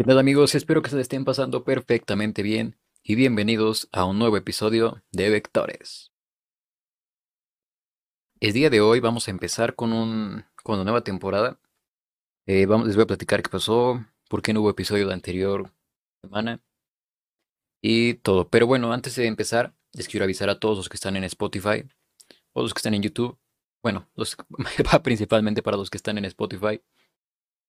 ¿Qué tal amigos? Espero que se estén pasando perfectamente bien y bienvenidos a un nuevo episodio de Vectores. El día de hoy vamos a empezar con, un, con una nueva temporada. Eh, vamos, les voy a platicar qué pasó, por qué no hubo episodio la anterior semana y todo. Pero bueno, antes de empezar, les quiero avisar a todos los que están en Spotify o los que están en YouTube. Bueno, los, principalmente para los que están en Spotify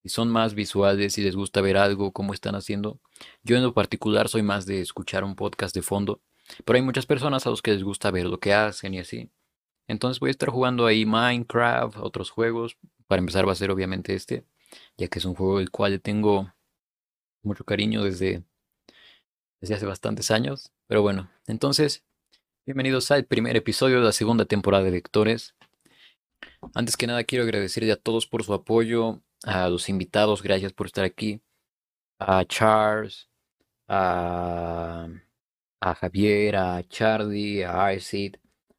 si son más visuales, si les gusta ver algo, cómo están haciendo. Yo en lo particular soy más de escuchar un podcast de fondo, pero hay muchas personas a los que les gusta ver lo que hacen y así. Entonces voy a estar jugando ahí Minecraft, otros juegos. Para empezar va a ser obviamente este, ya que es un juego del cual tengo mucho cariño desde, desde hace bastantes años. Pero bueno, entonces, bienvenidos al primer episodio de la segunda temporada de Lectores. Antes que nada quiero agradecerle a todos por su apoyo, a los invitados, gracias por estar aquí, a Charles, a, Javier, a Charlie, a Arcid,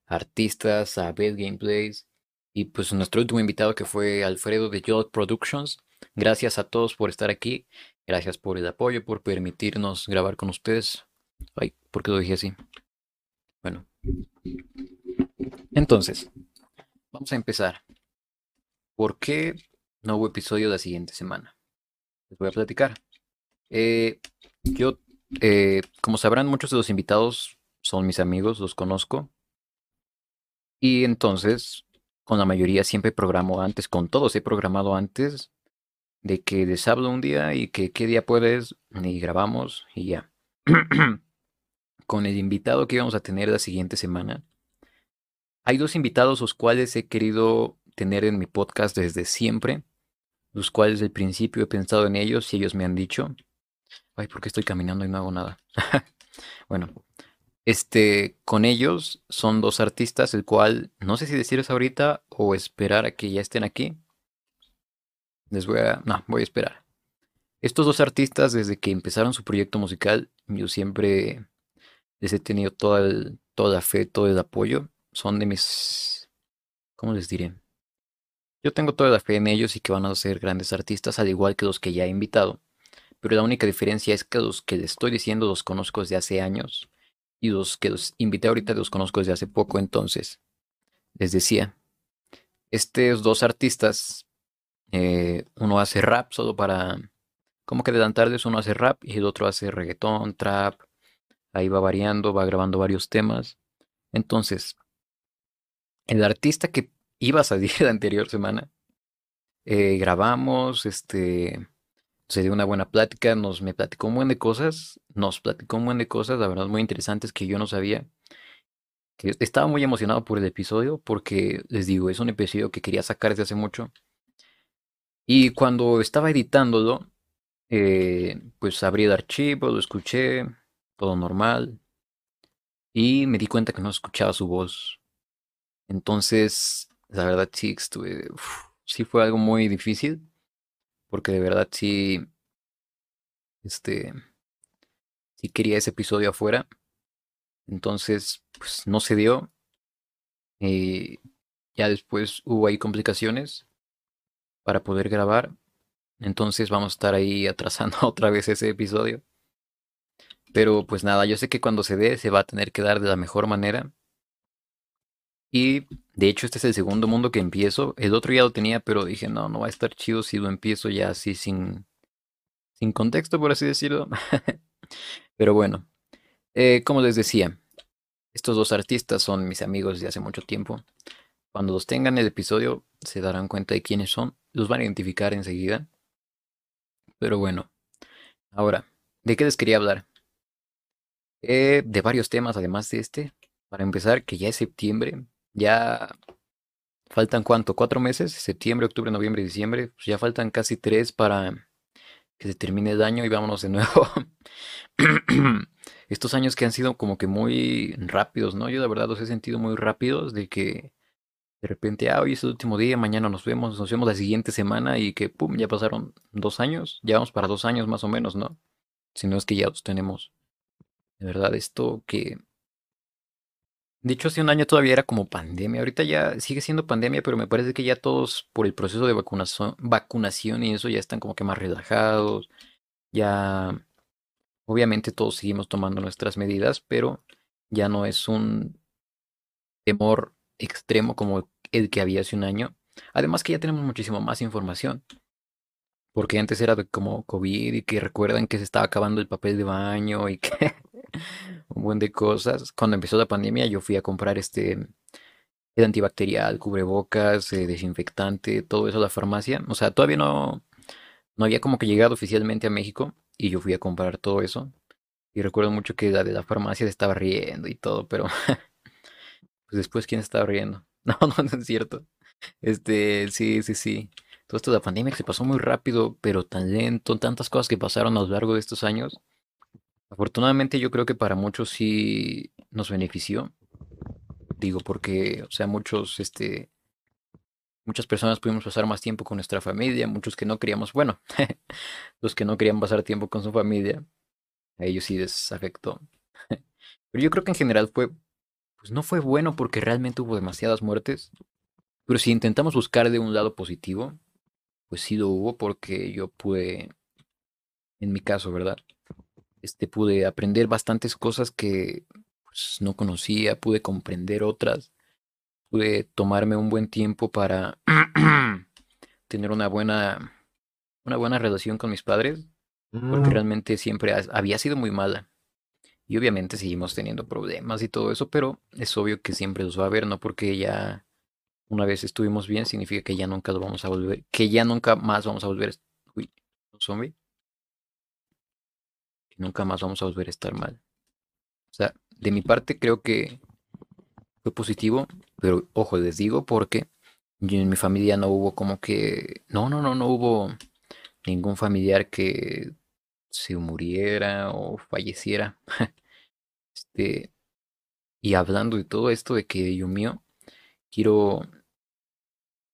artistas, a Bad Gameplays y pues nuestro último invitado que fue Alfredo de Jod Productions. Gracias a todos por estar aquí, gracias por el apoyo, por permitirnos grabar con ustedes. Ay, ¿por qué lo dije así? Bueno. Entonces, vamos a empezar. ¿Por qué no hubo episodio la siguiente semana. Les voy a platicar. Eh, yo, eh, como sabrán, muchos de los invitados son mis amigos, los conozco. Y entonces, con la mayoría siempre programo antes, con todos he programado antes de que les hablo un día y que qué día puedes y grabamos y ya. con el invitado que íbamos a tener la siguiente semana. Hay dos invitados los cuales he querido tener en mi podcast desde siempre los cuales al principio he pensado en ellos y ellos me han dicho, ay, ¿por qué estoy caminando y no hago nada? bueno, este, con ellos son dos artistas, el cual no sé si decirles ahorita o esperar a que ya estén aquí. Les voy a, no, voy a esperar. Estos dos artistas, desde que empezaron su proyecto musical, yo siempre les he tenido toda, toda la fe, todo el apoyo. Son de mis, ¿cómo les diré? Yo tengo toda la fe en ellos y que van a ser grandes artistas, al igual que los que ya he invitado. Pero la única diferencia es que los que les estoy diciendo los conozco desde hace años y los que los invité ahorita los conozco desde hace poco. Entonces, les decía, estos dos artistas, eh, uno hace rap solo para, como que adelantarles, uno hace rap y el otro hace reggaetón, trap. Ahí va variando, va grabando varios temas. Entonces, el artista que iba a salir la anterior semana. Eh, grabamos, este, se dio una buena plática, nos me platicó un buen de cosas, nos platicó un buen de cosas, la verdad, muy interesantes que yo no sabía. Estaba muy emocionado por el episodio porque, les digo, es un episodio que quería sacar desde hace mucho. Y cuando estaba editándolo, eh, pues abrí el archivo, lo escuché, todo normal. Y me di cuenta que no escuchaba su voz. Entonces la verdad sí estuve, sí fue algo muy difícil, porque de verdad sí, este, sí quería ese episodio afuera. Entonces, pues no se dio. Y ya después hubo ahí complicaciones para poder grabar. Entonces vamos a estar ahí atrasando otra vez ese episodio. Pero pues nada, yo sé que cuando se dé se va a tener que dar de la mejor manera. Y de hecho, este es el segundo mundo que empiezo. El otro ya lo tenía, pero dije, no, no va a estar chido si lo empiezo ya así sin, sin contexto, por así decirlo. pero bueno, eh, como les decía, estos dos artistas son mis amigos de hace mucho tiempo. Cuando los tengan el episodio, se darán cuenta de quiénes son. Los van a identificar enseguida. Pero bueno, ahora, ¿de qué les quería hablar? Eh, de varios temas, además de este. Para empezar, que ya es septiembre, ya faltan cuánto, cuatro meses, septiembre, octubre, noviembre, diciembre, pues ya faltan casi tres para que se termine el año y vámonos de nuevo. Estos años que han sido como que muy rápidos, ¿no? Yo de verdad los he sentido muy rápidos de que de repente, ah, hoy es el último día, mañana nos vemos, nos vemos la siguiente semana y que, pum, ya pasaron dos años, ya vamos para dos años más o menos, ¿no? Si no es que ya los tenemos. De verdad, esto que de hecho, hace un año todavía era como pandemia. Ahorita ya sigue siendo pandemia, pero me parece que ya todos por el proceso de vacunación, vacunación y eso ya están como que más relajados. Ya, obviamente todos seguimos tomando nuestras medidas, pero ya no es un temor extremo como el que había hace un año. Además que ya tenemos muchísimo más información. Porque antes era como COVID y que recuerdan que se estaba acabando el papel de baño y que un buen de cosas. Cuando empezó la pandemia yo fui a comprar este el antibacterial, cubrebocas, eh, desinfectante, todo eso a la farmacia. O sea, todavía no, no había como que llegado oficialmente a México y yo fui a comprar todo eso. Y recuerdo mucho que la de la farmacia estaba riendo y todo, pero pues después quién estaba riendo. No, no, no es cierto. Este, sí, sí, sí. Todo esto de la pandemia se pasó muy rápido, pero tan lento, tantas cosas que pasaron a lo largo de estos años. Afortunadamente yo creo que para muchos sí nos benefició. Digo, porque, o sea, muchos, este, muchas personas pudimos pasar más tiempo con nuestra familia, muchos que no queríamos, bueno, los que no querían pasar tiempo con su familia, a ellos sí les afectó. Pero yo creo que en general fue, pues no fue bueno porque realmente hubo demasiadas muertes. Pero si intentamos buscar de un lado positivo, pues sí lo hubo porque yo pude, en mi caso, ¿verdad? Este, pude aprender bastantes cosas que pues, no conocía, pude comprender otras, pude tomarme un buen tiempo para tener una buena, una buena relación con mis padres, porque Mm. realmente siempre ha- había sido muy mala. Y obviamente seguimos teniendo problemas y todo eso, pero es obvio que siempre los va a haber, no porque ya una vez estuvimos bien, significa que ya nunca lo vamos a volver, que ya nunca más vamos a volver, uy, zombie, nunca más vamos a volver a estar mal. O sea, de mi parte creo que fue positivo, pero ojo, les digo porque yo en mi familia no hubo como que, no, no, no, no hubo ningún familiar que se muriera o falleciera. Este, y hablando de todo esto de que Dios mío, quiero,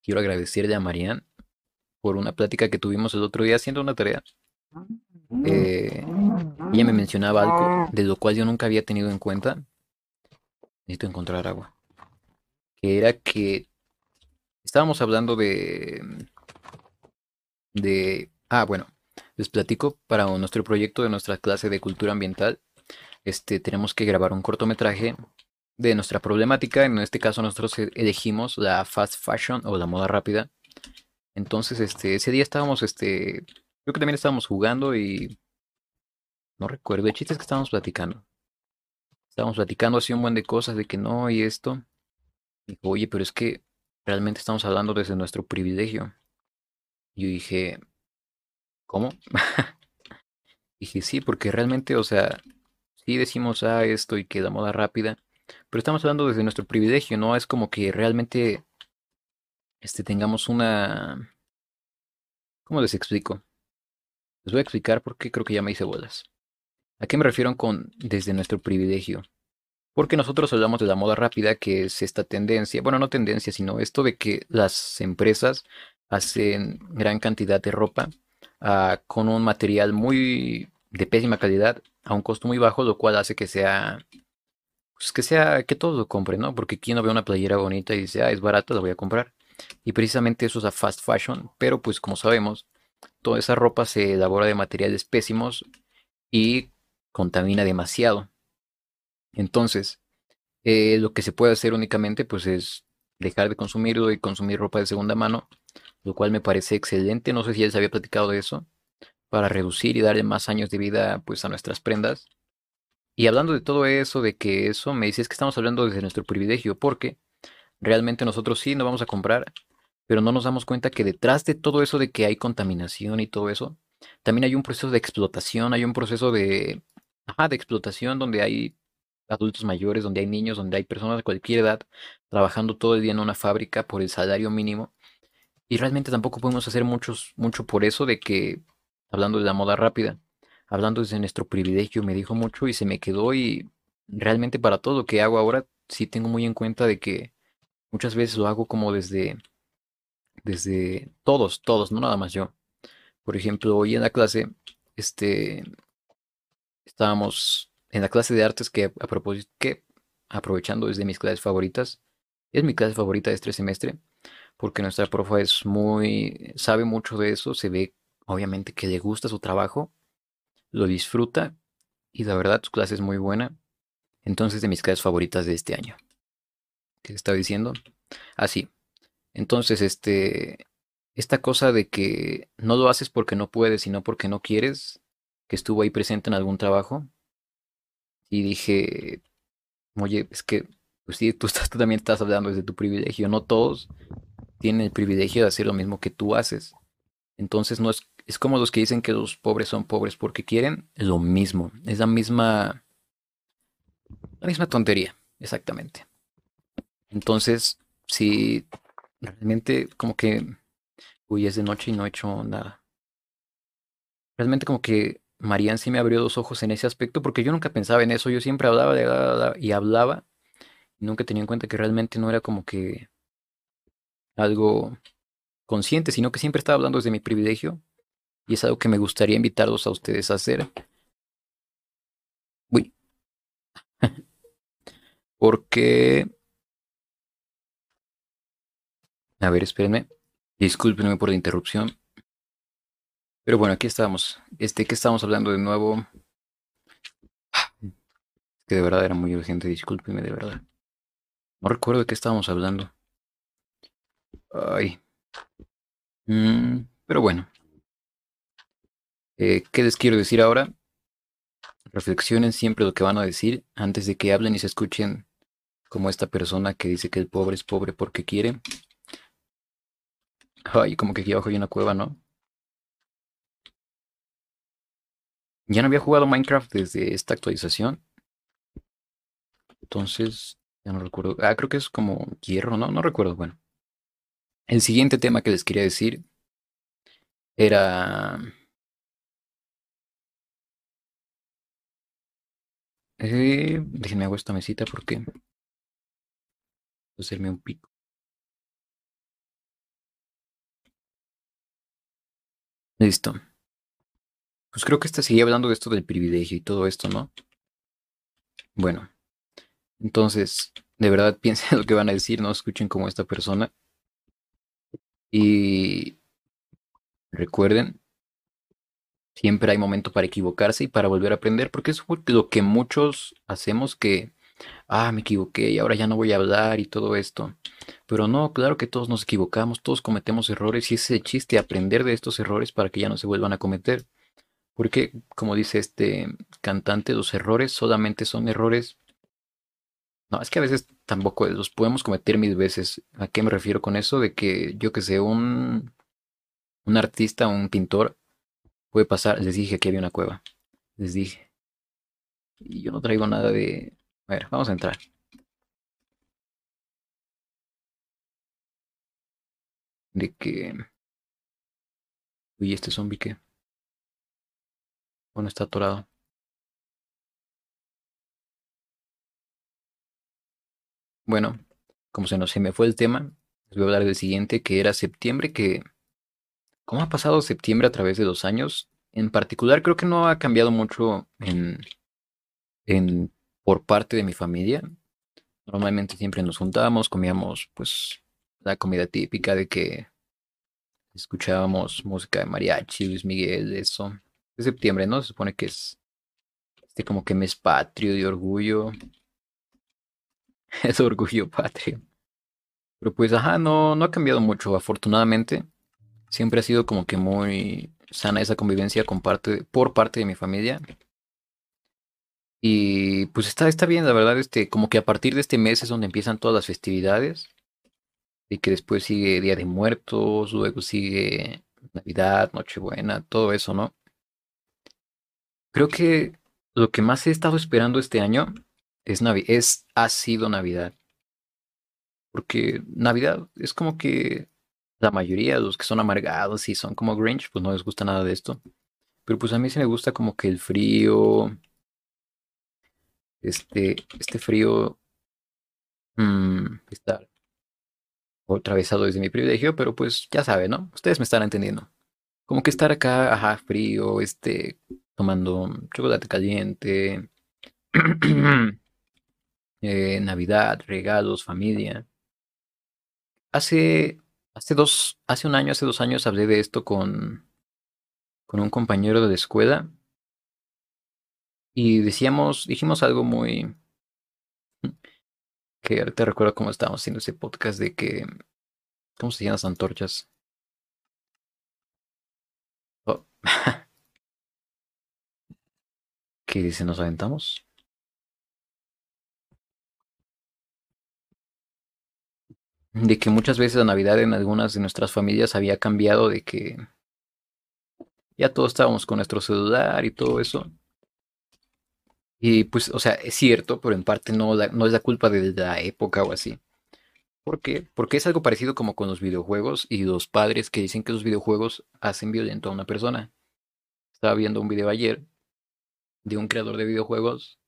quiero agradecerle a Marian por una plática que tuvimos el otro día haciendo una tarea. Eh, ella me mencionaba algo de lo cual yo nunca había tenido en cuenta. Necesito encontrar agua. Que era que estábamos hablando de, de, ah, bueno, les platico para nuestro proyecto de nuestra clase de cultura ambiental. Este, tenemos que grabar un cortometraje de nuestra problemática. En este caso nosotros e- elegimos la fast fashion o la moda rápida. Entonces, este, ese día estábamos, este, creo que también estábamos jugando y no recuerdo. El chiste es que estábamos platicando. Estábamos platicando así un buen de cosas de que no y esto. Dijo, oye, pero es que realmente estamos hablando desde nuestro privilegio. Y yo dije, ¿cómo? Dije, sí, porque realmente, o sea, sí decimos ah, esto y que la moda rápida, pero estamos hablando desde nuestro privilegio, no es como que realmente este, tengamos una... ¿Cómo les explico? Les voy a explicar porque creo que ya me hice bolas. ¿A qué me refiero con desde nuestro privilegio? Porque nosotros hablamos de la moda rápida, que es esta tendencia, bueno, no tendencia, sino esto de que las empresas hacen gran cantidad de ropa ah, con un material muy de pésima calidad a un costo muy bajo, lo cual hace que sea, pues que sea, que todos lo compren, ¿no? Porque quien no ve una playera bonita y dice, ah, es barata, la voy a comprar. Y precisamente eso es a fast fashion, pero pues como sabemos, toda esa ropa se elabora de materiales pésimos y contamina demasiado. Entonces, eh, lo que se puede hacer únicamente pues es dejar de consumirlo y consumir ropa de segunda mano, lo cual me parece excelente. No sé si ya les había platicado de eso, para reducir y darle más años de vida pues a nuestras prendas. Y hablando de todo eso, de que eso, me dices que estamos hablando desde nuestro privilegio, porque realmente nosotros sí no vamos a comprar, pero no nos damos cuenta que detrás de todo eso de que hay contaminación y todo eso, también hay un proceso de explotación, hay un proceso de, ajá, de explotación donde hay adultos mayores, donde hay niños, donde hay personas de cualquier edad trabajando todo el día en una fábrica por el salario mínimo. Y realmente tampoco podemos hacer muchos, mucho por eso de que, hablando de la moda rápida, hablando desde nuestro privilegio, me dijo mucho y se me quedó y realmente para todo lo que hago ahora, sí tengo muy en cuenta de que muchas veces lo hago como desde, desde todos, todos, no nada más yo. Por ejemplo, hoy en la clase, este, estábamos en la clase de artes que a propósito, que aprovechando es de mis clases favoritas, es mi clase favorita de este semestre, porque nuestra profa es muy, sabe mucho de eso, se ve obviamente que le gusta su trabajo lo disfruta y la verdad su clase es muy buena. Entonces, de mis clases favoritas de este año. ¿Qué estaba diciendo? Así. Entonces, este, esta cosa de que no lo haces porque no puedes, sino porque no quieres, que estuvo ahí presente en algún trabajo. Y dije, oye, es que, pues sí, tú, estás, tú también estás hablando desde tu privilegio. No todos tienen el privilegio de hacer lo mismo que tú haces. Entonces, no es, es como los que dicen que los pobres son pobres porque quieren, lo mismo. Es la misma, la misma tontería, exactamente. Entonces, si realmente como que, uy, es de noche y no he hecho nada. Realmente como que Marian sí me abrió los ojos en ese aspecto porque yo nunca pensaba en eso. Yo siempre hablaba de, y hablaba nunca tenía en cuenta que realmente no era como que algo consciente, sino que siempre estaba hablando desde mi privilegio y es algo que me gustaría invitarlos a ustedes a hacer. Uy. Porque A ver, espérenme. Discúlpenme por la interrupción. Pero bueno, aquí estamos. Este, ¿qué estamos hablando de nuevo? Que de verdad era muy urgente, discúlpenme de verdad. No recuerdo de qué estábamos hablando. Ay. Mm, pero bueno. Eh, ¿Qué les quiero decir ahora? Reflexionen siempre lo que van a decir antes de que hablen y se escuchen como esta persona que dice que el pobre es pobre porque quiere. Ay, como que aquí abajo hay una cueva, ¿no? Ya no había jugado Minecraft desde esta actualización. Entonces, ya no recuerdo. Ah, creo que es como hierro, ¿no? No recuerdo. Bueno. El siguiente tema que les quería decir era... Eh, déjenme hago esta mesita porque... Hacerme un pico. Listo. Pues creo que esta seguía hablando de esto del privilegio y todo esto, ¿no? Bueno, entonces, de verdad piensen lo que van a decir, no escuchen como esta persona. Y recuerden, siempre hay momento para equivocarse y para volver a aprender, porque es lo que muchos hacemos que ah, me equivoqué y ahora ya no voy a hablar y todo esto. Pero no, claro que todos nos equivocamos, todos cometemos errores y ese es chiste, aprender de estos errores para que ya no se vuelvan a cometer. Porque, como dice este cantante, los errores solamente son errores. No, es que a veces tampoco los podemos cometer mil veces. ¿A qué me refiero con eso? De que yo que sé, un, un artista, un pintor, puede pasar. Les dije que había una cueva. Les dije. Y yo no traigo nada de, a ver, vamos a entrar. De que... Uy, este zombie que... Bueno, está atorado. Bueno, como se nos se me fue el tema, les voy a hablar del siguiente, que era septiembre, que... ¿Cómo ha pasado septiembre a través de dos años? En particular, creo que no ha cambiado mucho en, en por parte de mi familia. Normalmente siempre nos juntábamos, comíamos pues la comida típica de que escuchábamos música de mariachi, Luis Miguel, eso. De septiembre, ¿no? Se supone que es este como que mes patrio de orgullo. es orgullo patrio. Pero pues, ajá, no, no ha cambiado mucho, afortunadamente. Siempre ha sido como que muy sana esa convivencia por parte de mi familia. Y pues está, está bien, la verdad, este, como que a partir de este mes es donde empiezan todas las festividades. Y que después sigue Día de Muertos, luego sigue Navidad, Nochebuena, todo eso, ¿no? Creo que lo que más he estado esperando este año es Navi es, ha sido Navidad. Porque Navidad es como que la mayoría de los que son amargados y son como Grinch, pues no les gusta nada de esto. Pero pues a mí sí me gusta como que el frío, este, este frío mm, está atravesado desde mi privilegio, pero pues ya saben, ¿no? Ustedes me están entendiendo. Como que estar acá, ajá, frío, este, tomando chocolate caliente, eh, Navidad, regalos, familia. Hace, hace dos, hace un año, hace dos años hablé de esto con, con un compañero de la escuela Y decíamos, dijimos algo muy... Que ahora te recuerdo cómo estábamos haciendo ese podcast de que... ¿Cómo se llaman las antorchas? Oh. ¿Qué dice? ¿Nos aventamos? De que muchas veces la Navidad en algunas de nuestras familias había cambiado de que ya todos estábamos con nuestro celular y todo eso. Y pues, o sea, es cierto, pero en parte no, no es la culpa de la época o así. ¿Por qué? Porque es algo parecido como con los videojuegos y los padres que dicen que los videojuegos hacen violento a una persona. Estaba viendo un video ayer de un creador de videojuegos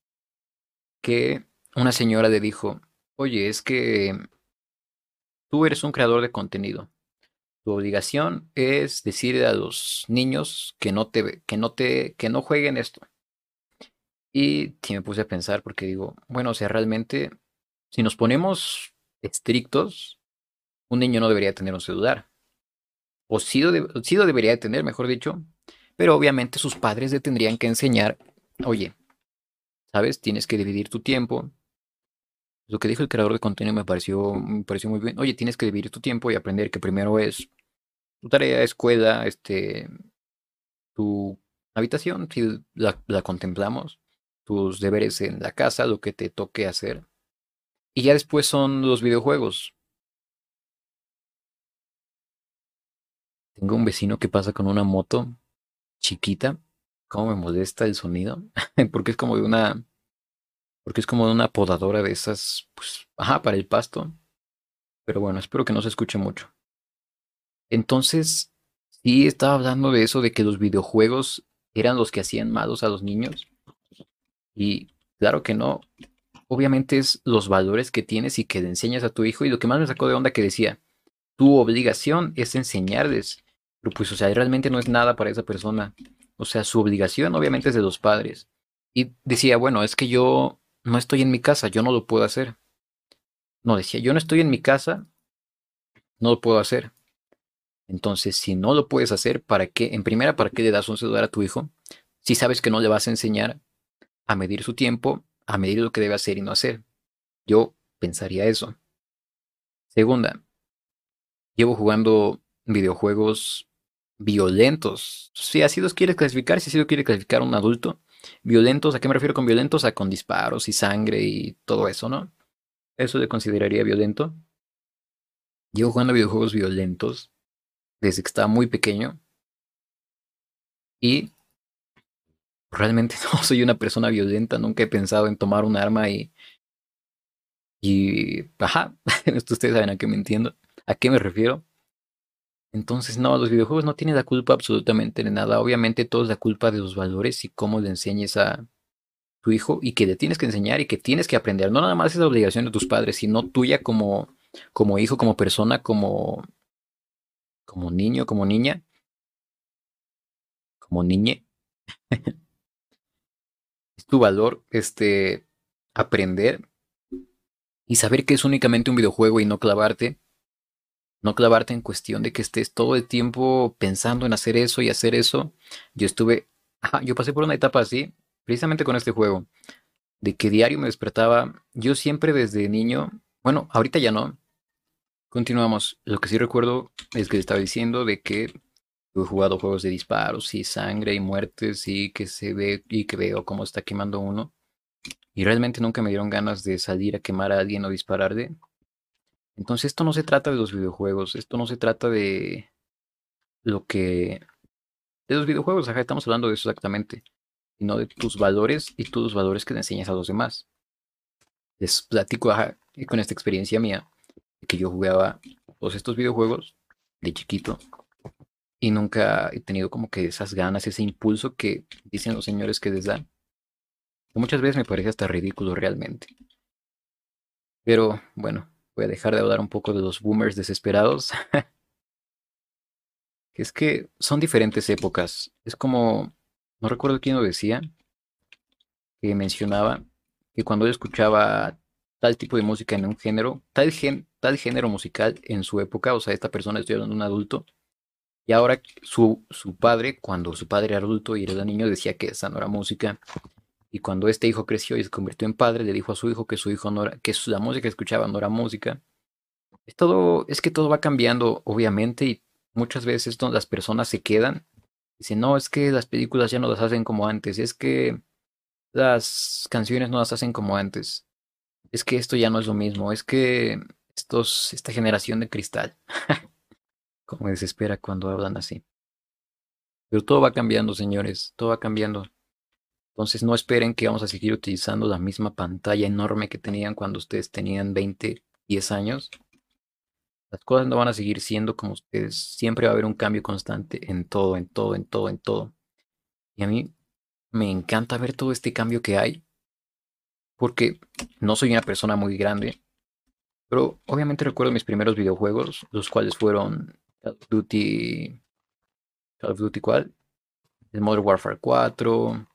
que una señora le dijo, oye, es que tú eres un creador de contenido. Tu obligación es decirle a los niños que no te, que no te, que no jueguen esto. Y me puse a pensar porque digo, bueno, o sea, realmente, si nos ponemos estrictos, un niño no debería tener un celular. O sí lo, debería tener, mejor dicho. Pero obviamente sus padres le tendrían que enseñar, oye, ¿sabes? Tienes que dividir tu tiempo. Lo que dijo el creador de contenido me pareció, pareció muy bien. Oye, tienes que dividir tu tiempo y aprender que primero es tu tarea, escuela, este, tu habitación, si la contemplamos tus deberes en la casa, lo que te toque hacer. Y ya después son los videojuegos. Tengo un vecino que pasa con una moto chiquita. ¿Cómo me molesta el sonido? porque es como de una. Porque es como de una podadora de esas. Pues. Ajá, para el pasto. Pero bueno, espero que no se escuche mucho. Entonces, sí estaba hablando de eso, de que los videojuegos eran los que hacían malos a los niños. Y claro que no. Obviamente es los valores que tienes y que le enseñas a tu hijo. Y lo que más me sacó de onda que decía, tu obligación es enseñarles. Pero pues, o sea, realmente no es nada para esa persona. O sea, su obligación obviamente es de los padres. Y decía, bueno, es que yo no estoy en mi casa, yo no lo puedo hacer. No, decía, yo no estoy en mi casa, no lo puedo hacer. Entonces, si no lo puedes hacer, ¿para qué? En primera, ¿para qué le das un celular a tu hijo? Si sabes que no le vas a enseñar a medir su tiempo, a medir lo que debe hacer y no hacer. Yo pensaría eso. Segunda, llevo jugando videojuegos violentos. Si así los quieres clasificar, si así lo quiere clasificar un adulto. Violentos, ¿a qué me refiero con violentos? A con disparos y sangre y todo eso, ¿no? Eso le consideraría violento. Llevo jugando videojuegos violentos desde que estaba muy pequeño. Y realmente no soy una persona violenta, nunca he pensado en tomar un arma y... Y... Ajá, ustedes saben a qué me entiendo, a qué me refiero. Entonces, no, los videojuegos no tienen la culpa absolutamente de nada. Obviamente todo es la culpa de los valores y cómo le enseñes a tu hijo y que le tienes que enseñar y que tienes que aprender. No nada más es la obligación de tus padres, sino tuya como, como hijo, como persona, como, como niño, como niña, como niñe. tu valor este, aprender y saber que es únicamente un videojuego y no clavarte. No clavarte en cuestión de que estés todo el tiempo pensando en hacer eso y hacer eso. Yo estuve, yo pasé por una etapa así, precisamente con este juego, de que diario me despertaba. Yo siempre desde niño, bueno, ahorita ya no. Continuamos. Lo que sí recuerdo es que estaba diciendo de que He jugado juegos de disparos y sangre y muertes y que se ve y que veo cómo está quemando uno. Y realmente nunca me dieron ganas de salir a quemar a alguien o dispararle. Entonces esto no se trata de los videojuegos, esto no se trata de lo que... De los videojuegos, ajá, estamos hablando de eso exactamente. Sino de tus valores y tus valores que le enseñas a los demás. Les platico, ajá, con esta experiencia mía, que yo jugaba todos estos videojuegos de chiquito y nunca he tenido como que esas ganas, ese impulso que dicen los señores que les dan. muchas veces me parece hasta ridículo realmente. Pero bueno, voy a dejar de hablar un poco de los boomers desesperados. es que son diferentes épocas. Es como, no recuerdo quién lo decía, que mencionaba que cuando yo escuchaba tal tipo de música en un género, tal, gen, tal género musical en su época, o sea, esta persona, estoy hablando de un adulto, y ahora su, su padre, cuando su padre era adulto y era niño, decía que esa no era música. Y cuando este hijo creció y se convirtió en padre, le dijo a su hijo que su hijo no era, que la música que escuchaba no era música. Es todo, es que todo va cambiando, obviamente, y muchas veces las personas se quedan. Dicen, no, es que las películas ya no las hacen como antes, es que las canciones no las hacen como antes. Es que esto ya no es lo mismo, es que estos, esta generación de cristal. como desespera cuando hablan así. Pero todo va cambiando, señores, todo va cambiando. Entonces no esperen que vamos a seguir utilizando la misma pantalla enorme que tenían cuando ustedes tenían 20, 10 años. Las cosas no van a seguir siendo como ustedes. Siempre va a haber un cambio constante en todo, en todo, en todo, en todo. Y a mí me encanta ver todo este cambio que hay. Porque no soy una persona muy grande. Pero obviamente recuerdo mis primeros videojuegos, los cuales fueron Call of Duty. Call of Duty ¿cuál? El Modern Warfare 4,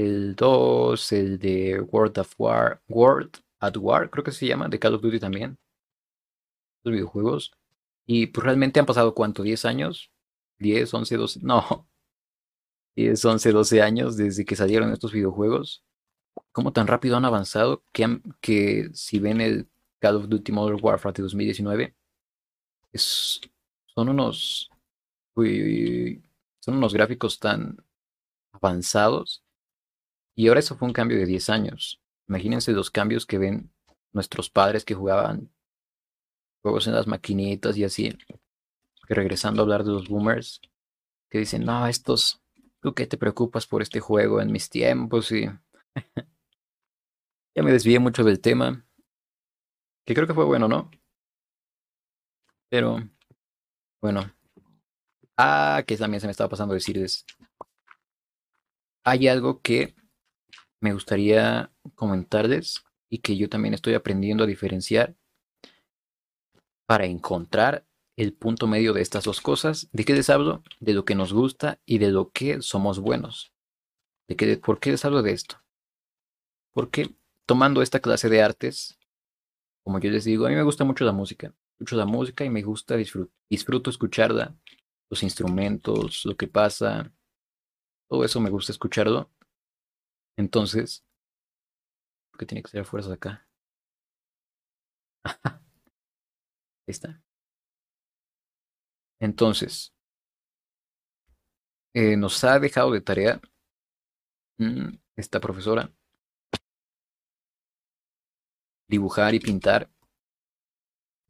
el 2, el de World of War, World at War, creo que se llama, de Call of Duty también. Los videojuegos. Y pues realmente han pasado cuánto, 10 años, 10, 11, 12, no, 10, 11, 12 años desde que salieron estos videojuegos. ¿Cómo tan rápido han avanzado que, que si ven el Call of Duty Modern Warfare de 2019, es, son unos, son unos gráficos tan avanzados y ahora eso fue un cambio de 10 años. Imagínense los cambios que ven nuestros padres que jugaban juegos en las maquinitas y así. Que regresando a hablar de los boomers, que dicen, no, estos, ¿tú qué te preocupas por este juego en mis tiempos? Y ya me desvié mucho del tema, que creo que fue bueno, ¿no? Pero, bueno. Ah, que también se me estaba pasando decirles. Hay algo que me gustaría comentarles y que yo también estoy aprendiendo a diferenciar para encontrar el punto medio de estas dos cosas. ¿De qué les hablo? De lo que nos gusta y de lo que somos buenos. ¿De qué, ¿Por qué les hablo de esto? Porque tomando esta clase de artes, como yo les digo, a mí me gusta mucho la música. Escucho la música y me gusta disfruto, disfruto escucharla, los instrumentos, lo que pasa. Todo eso me gusta escucharlo. Entonces, ¿por qué tiene que ser a fuerzas acá? Ahí está. Entonces, eh, nos ha dejado de tarea mm, esta profesora dibujar y pintar,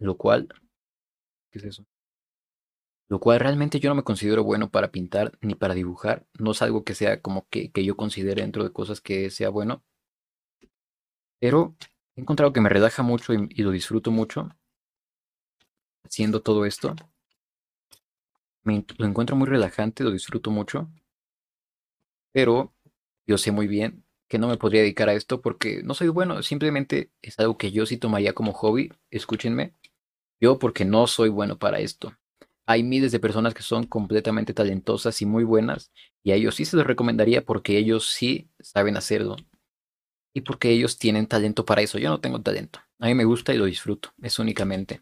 lo cual, ¿qué es eso? Lo cual realmente yo no me considero bueno para pintar ni para dibujar. No es algo que sea como que, que yo considere dentro de cosas que sea bueno. Pero he encontrado que me relaja mucho y, lo disfruto mucho haciendo todo esto. Me, lo encuentro muy relajante, lo disfruto mucho. Pero yo sé muy bien que no me podría dedicar a esto porque no soy bueno. Simplemente es algo que yo sí tomaría como hobby. Escúchenme. Yo porque no soy bueno para esto hay miles de personas que son completamente talentosas y muy buenas, y a ellos sí se los recomendaría porque ellos sí saben hacerlo. Y porque ellos tienen talento para eso. Yo no tengo talento. A mí me gusta y lo disfruto. Es únicamente.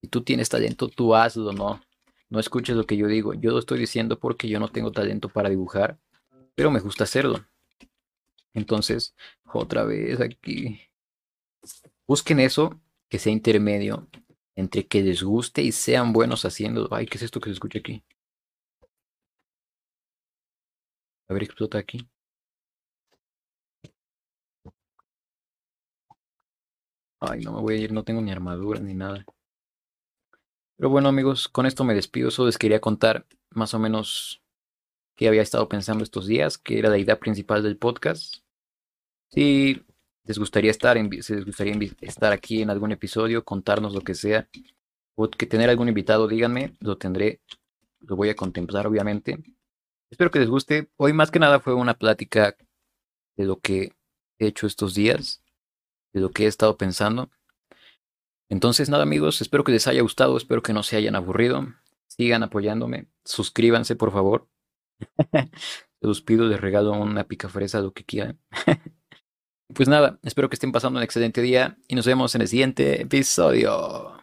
Si tú tienes talento, tú hazlo, no. No escuches lo que yo digo. Yo lo estoy diciendo porque yo no tengo talento para dibujar, pero me gusta hacerlo. Entonces, otra vez aquí. Busquen eso que sea intermedio entre que les guste y sean buenos haciendo. Ay, ¿qué es esto que se escucha aquí? A ver, explota aquí. Ay, no me voy a ir, no tengo ni armadura ni nada. Pero bueno, amigos, con esto me despido. Solo les quería contar más o menos qué había estado pensando estos días, que era la idea principal del podcast. Sí les gustaría estar, en, si les gustaría estar aquí en algún episodio, contarnos lo que sea, o que tener algún invitado, díganme, lo tendré, lo voy a contemplar obviamente. Espero que les guste. Hoy más que nada fue una plática de lo que he hecho estos días, de lo que he estado pensando. Entonces, nada amigos, espero que les haya gustado, espero que no se hayan aburrido. Sigan apoyándome, suscríbanse por favor. los pido, les regalo una pica fresa, lo que quieran. Pues nada, espero que estén pasando un excelente día y nos vemos en el siguiente episodio.